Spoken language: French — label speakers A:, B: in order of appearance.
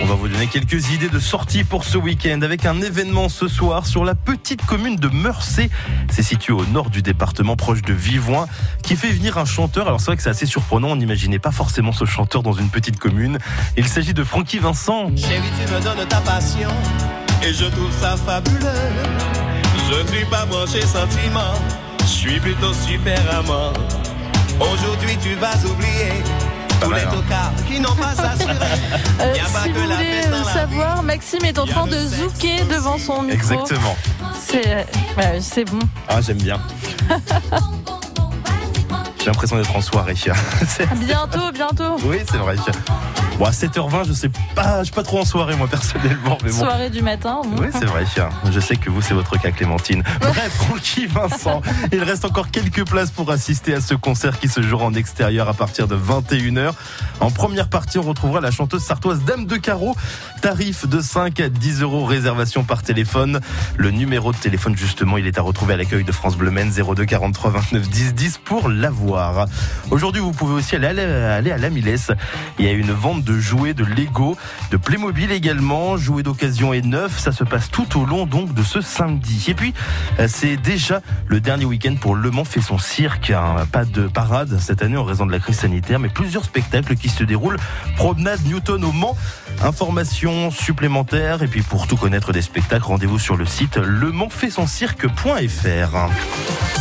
A: On va vous donner quelques idées de sortie pour ce week-end avec un événement ce soir sur la petite commune de Meurcé. C'est situé au nord du département, proche de Vivoin, qui fait venir un chanteur. Alors c'est vrai que c'est assez surprenant, on n'imaginait pas forcément ce chanteur dans une petite commune. Il s'agit de Francky Vincent.
B: Je ne suis pas branché sentiment, je suis plutôt super amant. Aujourd'hui, tu vas oublier les
A: hein.
B: tocards qui n'ont pas assuré.
C: Euh, si vous voulez savoir, Maxime est en train de zouker devant son micro.
A: Exactement.
C: C'est ouais, c'est bon.
A: Ah, j'aime bien. J'ai l'impression d'être en soirée.
C: Bientôt, bientôt.
A: oui, c'est vrai. Bon, à 7h20, je sais pas, je suis pas trop en soirée, moi, personnellement, mais bon.
C: Soirée du matin. bon.
A: Oui, c'est vrai. Je sais que vous, c'est votre cas, Clémentine. Bref, Francky Vincent, il reste encore quelques places pour assister à ce concert qui se jouera en extérieur à partir de 21h. En première partie, on retrouvera la chanteuse sartoise Dame de Carreau. Tarif de 5 à 10 euros, réservation par téléphone. Le numéro de téléphone, justement, il est à retrouver à l'accueil de France Bleu Maine 02 43 29 10 10 pour l'avoir. Aujourd'hui, vous pouvez aussi aller, à la Milès. Il y a une vente de jouets de Lego, de Playmobil également, jouets d'occasion et neufs. Ça se passe tout au long donc de ce samedi. Et puis, euh, c'est déjà le dernier week-end pour Le Mans fait son cirque. hein. Pas de parade cette année en raison de la crise sanitaire, mais plusieurs spectacles qui se déroulent. Promenade Newton au Mans. Informations supplémentaires et puis pour tout connaître des spectacles, rendez-vous sur le site lemansfaitsoncirque.fr.